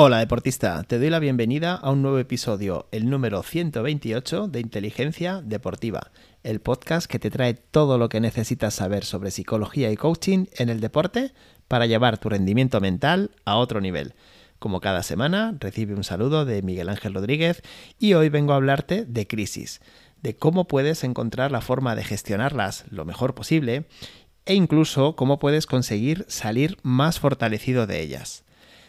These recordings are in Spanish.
Hola deportista, te doy la bienvenida a un nuevo episodio, el número 128 de Inteligencia Deportiva, el podcast que te trae todo lo que necesitas saber sobre psicología y coaching en el deporte para llevar tu rendimiento mental a otro nivel. Como cada semana, recibe un saludo de Miguel Ángel Rodríguez y hoy vengo a hablarte de crisis, de cómo puedes encontrar la forma de gestionarlas lo mejor posible e incluso cómo puedes conseguir salir más fortalecido de ellas.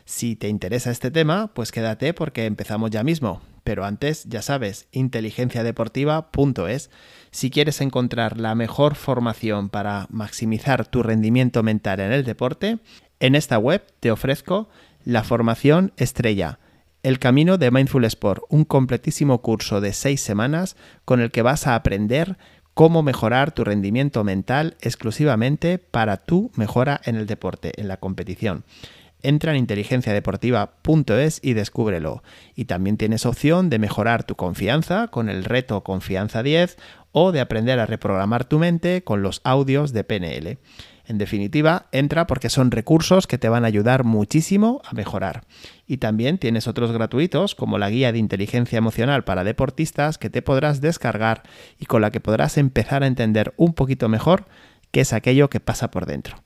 Si te interesa este tema, pues quédate porque empezamos ya mismo. Pero antes, ya sabes, inteligenciadeportiva.es. Si quieres encontrar la mejor formación para maximizar tu rendimiento mental en el deporte, en esta web te ofrezco la formación estrella. El Camino de Mindful Sport, un completísimo curso de seis semanas con el que vas a aprender cómo mejorar tu rendimiento mental exclusivamente para tu mejora en el deporte, en la competición. Entra en inteligenciadeportiva.es y descúbrelo. Y también tienes opción de mejorar tu confianza con el reto Confianza 10 o de aprender a reprogramar tu mente con los audios de PNL. En definitiva, entra porque son recursos que te van a ayudar muchísimo a mejorar. Y también tienes otros gratuitos como la guía de inteligencia emocional para deportistas que te podrás descargar y con la que podrás empezar a entender un poquito mejor qué es aquello que pasa por dentro.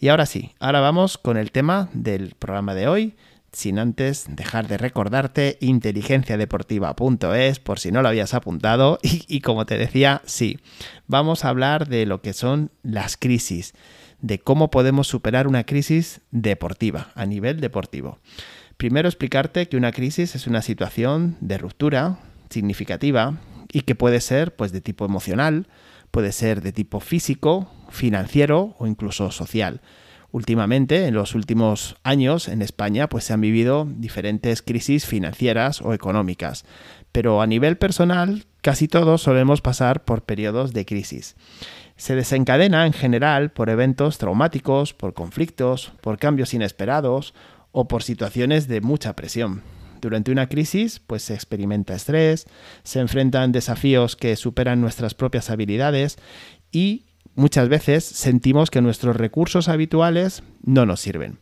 Y ahora sí, ahora vamos con el tema del programa de hoy, sin antes dejar de recordarte inteligenciadeportiva.es por si no lo habías apuntado y, como te decía, sí, vamos a hablar de lo que son las crisis, de cómo podemos superar una crisis deportiva, a nivel deportivo. Primero explicarte que una crisis es una situación de ruptura significativa y que puede ser pues de tipo emocional, puede ser de tipo físico, financiero o incluso social. Últimamente, en los últimos años en España, pues se han vivido diferentes crisis financieras o económicas, pero a nivel personal casi todos solemos pasar por periodos de crisis. Se desencadena en general por eventos traumáticos, por conflictos, por cambios inesperados o por situaciones de mucha presión. Durante una crisis, pues se experimenta estrés, se enfrentan desafíos que superan nuestras propias habilidades y muchas veces sentimos que nuestros recursos habituales no nos sirven.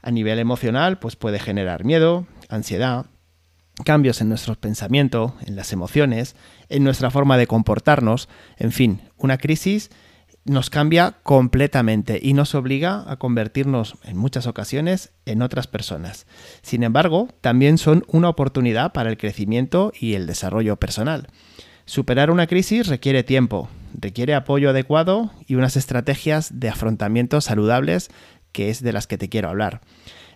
A nivel emocional, pues puede generar miedo, ansiedad, cambios en nuestros pensamientos, en las emociones, en nuestra forma de comportarnos, en fin, una crisis nos cambia completamente y nos obliga a convertirnos en muchas ocasiones en otras personas. Sin embargo, también son una oportunidad para el crecimiento y el desarrollo personal. Superar una crisis requiere tiempo, requiere apoyo adecuado y unas estrategias de afrontamiento saludables que es de las que te quiero hablar.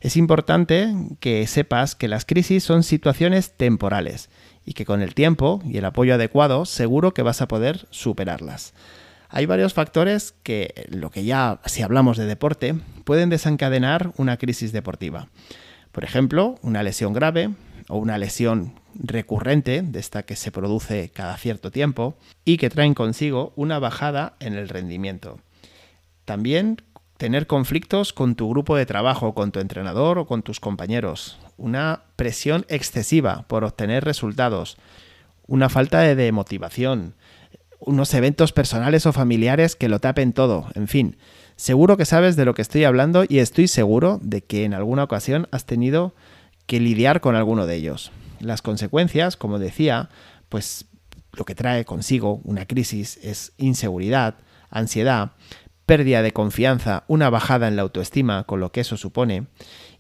Es importante que sepas que las crisis son situaciones temporales y que con el tiempo y el apoyo adecuado seguro que vas a poder superarlas. Hay varios factores que, lo que ya si hablamos de deporte, pueden desencadenar una crisis deportiva. Por ejemplo, una lesión grave o una lesión recurrente, de esta que se produce cada cierto tiempo, y que traen consigo una bajada en el rendimiento. También tener conflictos con tu grupo de trabajo, con tu entrenador o con tus compañeros, una presión excesiva por obtener resultados, una falta de motivación, unos eventos personales o familiares que lo tapen todo, en fin. Seguro que sabes de lo que estoy hablando y estoy seguro de que en alguna ocasión has tenido que lidiar con alguno de ellos. Las consecuencias, como decía, pues lo que trae consigo una crisis es inseguridad, ansiedad, pérdida de confianza, una bajada en la autoestima, con lo que eso supone,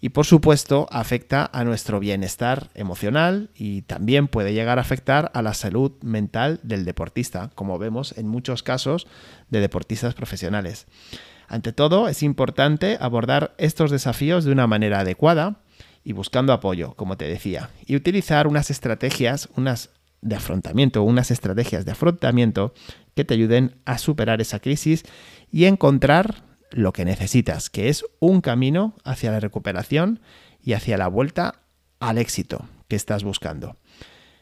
y por supuesto afecta a nuestro bienestar emocional y también puede llegar a afectar a la salud mental del deportista, como vemos en muchos casos de deportistas profesionales. Ante todo, es importante abordar estos desafíos de una manera adecuada y buscando apoyo, como te decía, y utilizar unas estrategias, unas de afrontamiento, unas estrategias de afrontamiento que te ayuden a superar esa crisis y encontrar lo que necesitas, que es un camino hacia la recuperación y hacia la vuelta al éxito que estás buscando.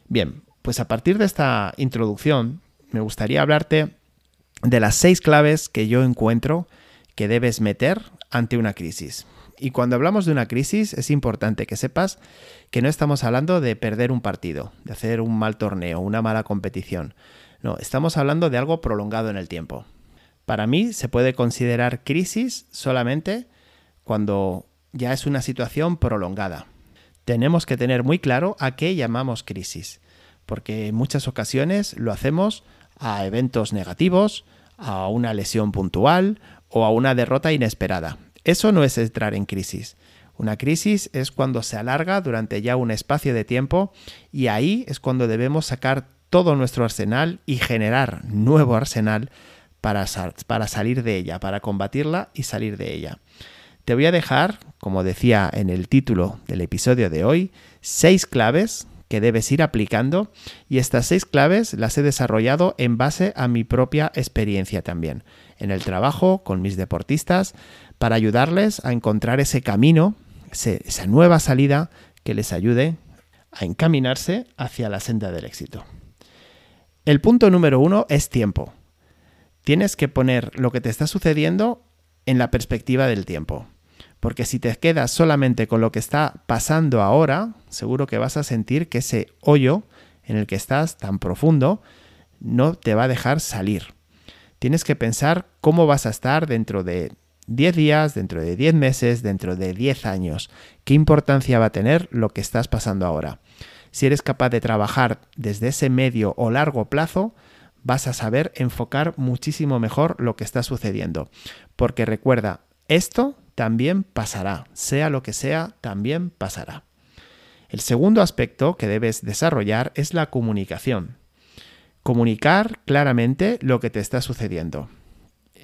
Bien, pues a partir de esta introducción me gustaría hablarte de las seis claves que yo encuentro que debes meter ante una crisis. Y cuando hablamos de una crisis es importante que sepas que no estamos hablando de perder un partido, de hacer un mal torneo, una mala competición. No, estamos hablando de algo prolongado en el tiempo. Para mí se puede considerar crisis solamente cuando ya es una situación prolongada. tenemos que tener muy claro a qué llamamos crisis, porque en muchas ocasiones lo hacemos a eventos negativos, a una lesión puntual o a una derrota inesperada. Eso no es entrar en crisis. Una crisis es cuando se alarga durante ya un espacio de tiempo y ahí es cuando debemos sacar todo nuestro arsenal y generar nuevo arsenal para, para salir de ella, para combatirla y salir de ella. Te voy a dejar, como decía en el título del episodio de hoy, seis claves que debes ir aplicando y estas seis claves las he desarrollado en base a mi propia experiencia también, en el trabajo con mis deportistas, para ayudarles a encontrar ese camino, esa nueva salida que les ayude a encaminarse hacia la senda del éxito. El punto número uno es tiempo. Tienes que poner lo que te está sucediendo en la perspectiva del tiempo. Porque si te quedas solamente con lo que está pasando ahora, seguro que vas a sentir que ese hoyo en el que estás tan profundo no te va a dejar salir. Tienes que pensar cómo vas a estar dentro de 10 días, dentro de 10 meses, dentro de 10 años. ¿Qué importancia va a tener lo que estás pasando ahora? Si eres capaz de trabajar desde ese medio o largo plazo, vas a saber enfocar muchísimo mejor lo que está sucediendo. Porque recuerda, esto también pasará, sea lo que sea, también pasará. El segundo aspecto que debes desarrollar es la comunicación. Comunicar claramente lo que te está sucediendo.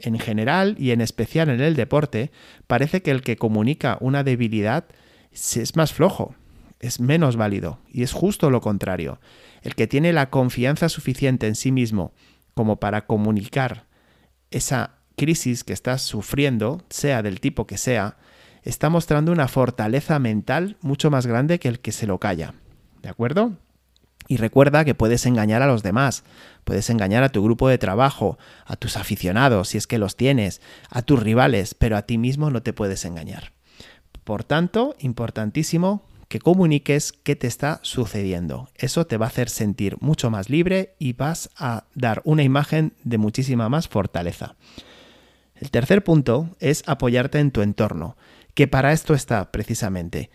En general y en especial en el deporte, parece que el que comunica una debilidad es más flojo, es menos válido, y es justo lo contrario. El que tiene la confianza suficiente en sí mismo como para comunicar esa crisis que estás sufriendo, sea del tipo que sea, está mostrando una fortaleza mental mucho más grande que el que se lo calla. ¿De acuerdo? Y recuerda que puedes engañar a los demás, puedes engañar a tu grupo de trabajo, a tus aficionados, si es que los tienes, a tus rivales, pero a ti mismo no te puedes engañar. Por tanto, importantísimo que comuniques qué te está sucediendo. Eso te va a hacer sentir mucho más libre y vas a dar una imagen de muchísima más fortaleza. El tercer punto es apoyarte en tu entorno, que para esto está precisamente.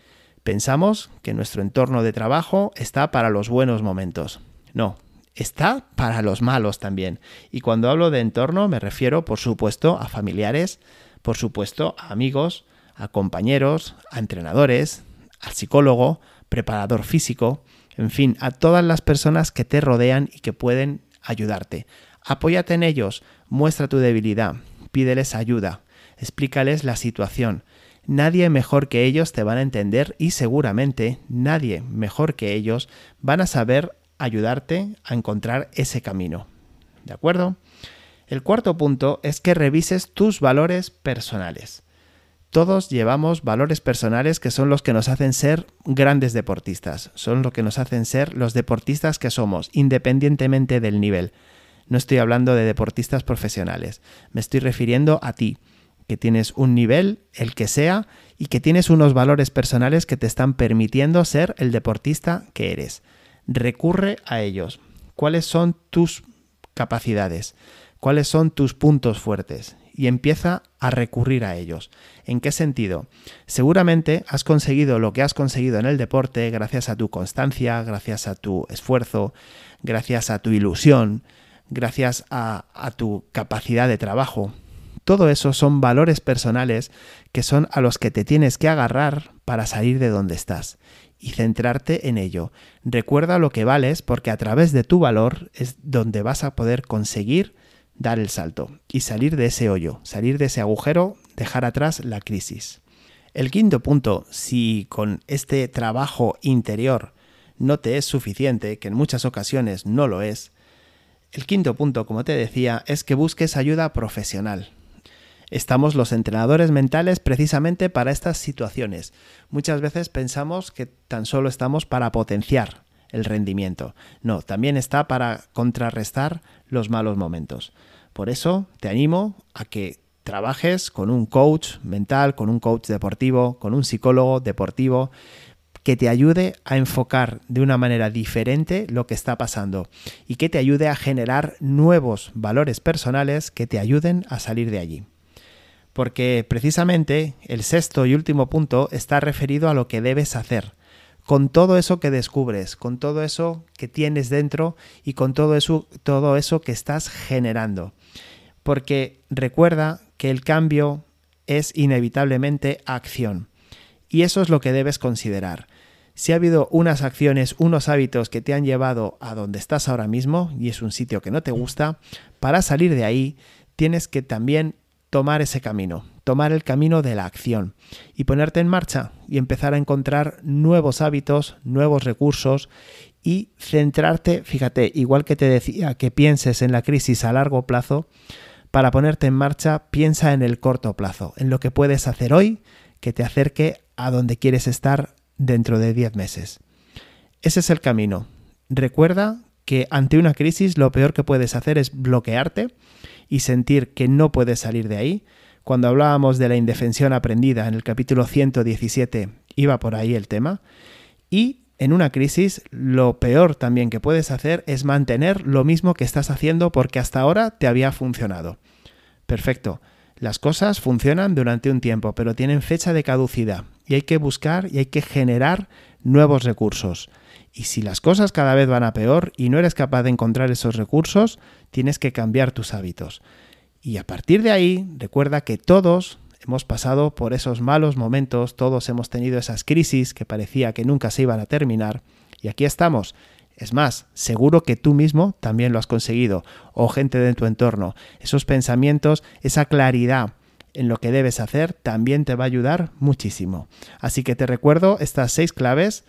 Pensamos que nuestro entorno de trabajo está para los buenos momentos. No, está para los malos también. Y cuando hablo de entorno me refiero, por supuesto, a familiares, por supuesto, a amigos, a compañeros, a entrenadores, al psicólogo, preparador físico, en fin, a todas las personas que te rodean y que pueden ayudarte. Apóyate en ellos, muestra tu debilidad, pídeles ayuda, explícales la situación. Nadie mejor que ellos te van a entender y seguramente nadie mejor que ellos van a saber ayudarte a encontrar ese camino. ¿De acuerdo? El cuarto punto es que revises tus valores personales. Todos llevamos valores personales que son los que nos hacen ser grandes deportistas, son los que nos hacen ser los deportistas que somos, independientemente del nivel. No estoy hablando de deportistas profesionales, me estoy refiriendo a ti, que tienes un nivel, el que sea, y que tienes unos valores personales que te están permitiendo ser el deportista que eres. Recurre a ellos. ¿Cuáles son tus capacidades? ¿Cuáles son tus puntos fuertes? Y empieza a recurrir a ellos. ¿En qué sentido? Seguramente has conseguido lo que has conseguido en el deporte gracias a tu constancia, gracias a tu esfuerzo, gracias a tu ilusión, gracias a, tu capacidad de trabajo. Todo eso son valores personales que son a los que te tienes que agarrar para salir de donde estás y centrarte en ello. Recuerda lo que vales porque a través de tu valor es donde vas a poder conseguir dar el salto y salir de ese hoyo, salir de ese agujero, dejar atrás la crisis. El quinto punto, si con este trabajo interior no te es suficiente, que en muchas ocasiones no lo es, el quinto punto, como te decía, es que busques ayuda profesional. Estamos los entrenadores mentales precisamente para estas situaciones. Muchas veces pensamos que tan solo estamos para potenciar el rendimiento. No, también está para contrarrestar los malos momentos. Por eso te animo a que trabajes con un coach mental, con un coach deportivo, con un psicólogo deportivo que te ayude a enfocar de una manera diferente lo que está pasando y que te ayude a generar nuevos valores personales que te ayuden a salir de allí. Porque precisamente el sexto y último punto está referido a lo que debes hacer, con todo eso que descubres, con todo eso que tienes dentro y con todo eso, todo eso que estás generando. Porque recuerda que el cambio es inevitablemente acción. Y eso es lo que debes considerar. Si ha habido unas acciones, unos hábitos que te han llevado a donde estás ahora mismo y es un sitio que no te gusta, para salir de ahí tienes que también tomar ese camino, tomar el camino de la acción y ponerte en marcha y empezar a encontrar nuevos hábitos, nuevos recursos y centrarte, fíjate, igual que te decía que pienses en la crisis a largo plazo, para ponerte en marcha piensa en el corto plazo, en lo que puedes hacer hoy que te acerque a donde quieres estar dentro de 10 meses. Ese es el camino. Recuerda que ante una crisis lo peor que puedes hacer es bloquearte y sentir que no puedes salir de ahí. Cuando hablábamos de la indefensión aprendida en el capítulo 117 iba por ahí el tema. Y en una crisis lo peor también que puedes hacer es mantener lo mismo que estás haciendo porque hasta ahora te había funcionado. Perfecto. Las cosas funcionan durante un tiempo, pero tienen fecha de caducidad y hay que buscar y hay que generar nuevos recursos. Y si las cosas cada vez van a peor y no eres capaz de encontrar esos recursos, tienes que cambiar tus hábitos. Y a partir de ahí, recuerda que todos hemos pasado por esos malos momentos, todos hemos tenido esas crisis que parecía que nunca se iban a terminar, y aquí estamos. Es más, seguro que tú mismo también lo has conseguido, o gente de tu entorno. Esos pensamientos, esa claridad en lo que debes hacer, también te va a ayudar muchísimo. Así que te recuerdo estas seis claves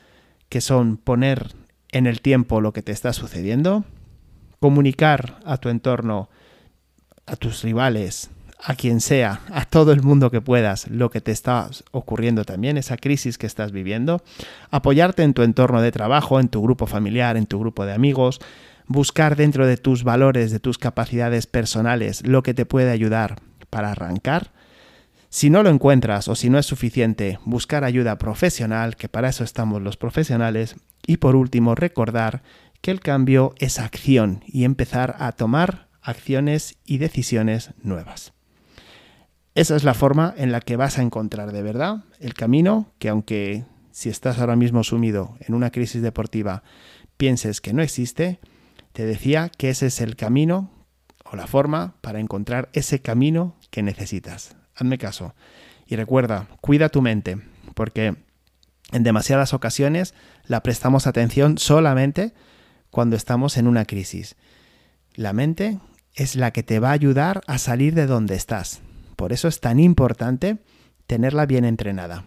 que son poner en el tiempo lo que te está sucediendo, comunicar a tu entorno, a tus rivales, a quien sea, a todo el mundo que puedas, lo que te está ocurriendo también, esa crisis que estás viviendo, apoyarte en tu entorno de trabajo, en tu grupo familiar, en tu grupo de amigos, buscar dentro de tus valores, de tus capacidades personales, lo que te puede ayudar para arrancar. Si no lo encuentras o si no es suficiente, buscar ayuda profesional, que para eso estamos los profesionales. Y por último, recordar que el cambio es acción y empezar a tomar acciones y decisiones nuevas. Esa es la forma en la que vas a encontrar de verdad el camino que aunque si estás ahora mismo sumido en una crisis deportiva pienses que no existe, te decía que ese es el camino o la forma para encontrar ese camino que necesitas. Hazme caso. Y recuerda, cuida tu mente, porque en demasiadas ocasiones la prestamos atención solamente cuando estamos en una crisis. La mente es la que te va a ayudar a salir de donde estás. Por eso es tan importante tenerla bien entrenada.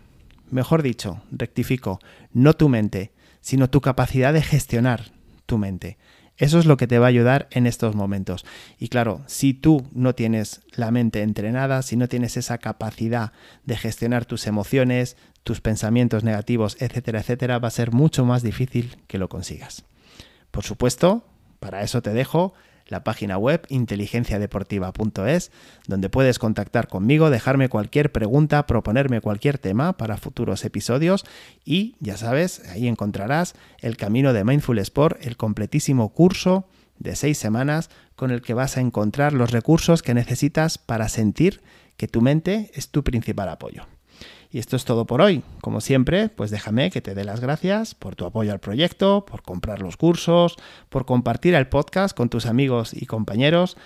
Mejor dicho, rectifico, no tu mente, sino tu capacidad de gestionar tu mente. Eso es lo que te va a ayudar en estos momentos. Y claro, si tú no tienes la mente entrenada, si no tienes esa capacidad de gestionar tus emociones, tus pensamientos negativos, etcétera, etcétera, va a ser mucho más difícil que lo consigas. Por supuesto, para eso te dejo la página web inteligenciadeportiva.es, donde puedes contactar conmigo, dejarme cualquier pregunta, proponerme cualquier tema para futuros episodios y ya sabes, ahí encontrarás el camino de Mindful Sport, el completísimo curso de seis semanas con el que vas a encontrar los recursos que necesitas para sentir que tu mente es tu principal apoyo. Y esto es todo por hoy. Como siempre, pues déjame que te dé las gracias por tu apoyo al proyecto, por comprar los cursos, por compartir el podcast con tus amigos y compañeros,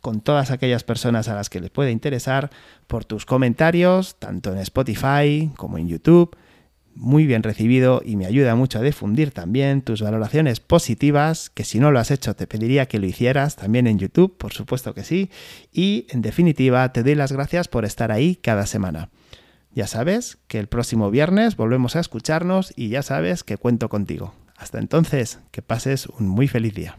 con todas aquellas personas a las que les puede interesar, por tus comentarios, tanto en Spotify como en YouTube. Muy bien recibido y me ayuda mucho a difundir también tus valoraciones positivas, que si no lo has hecho te pediría que lo hicieras también en YouTube, por supuesto que sí. Y en definitiva, te doy las gracias por estar ahí cada semana. Ya sabes que el próximo viernes volvemos a escucharnos y ya sabes que cuento contigo. Hasta entonces, que pases un muy feliz día.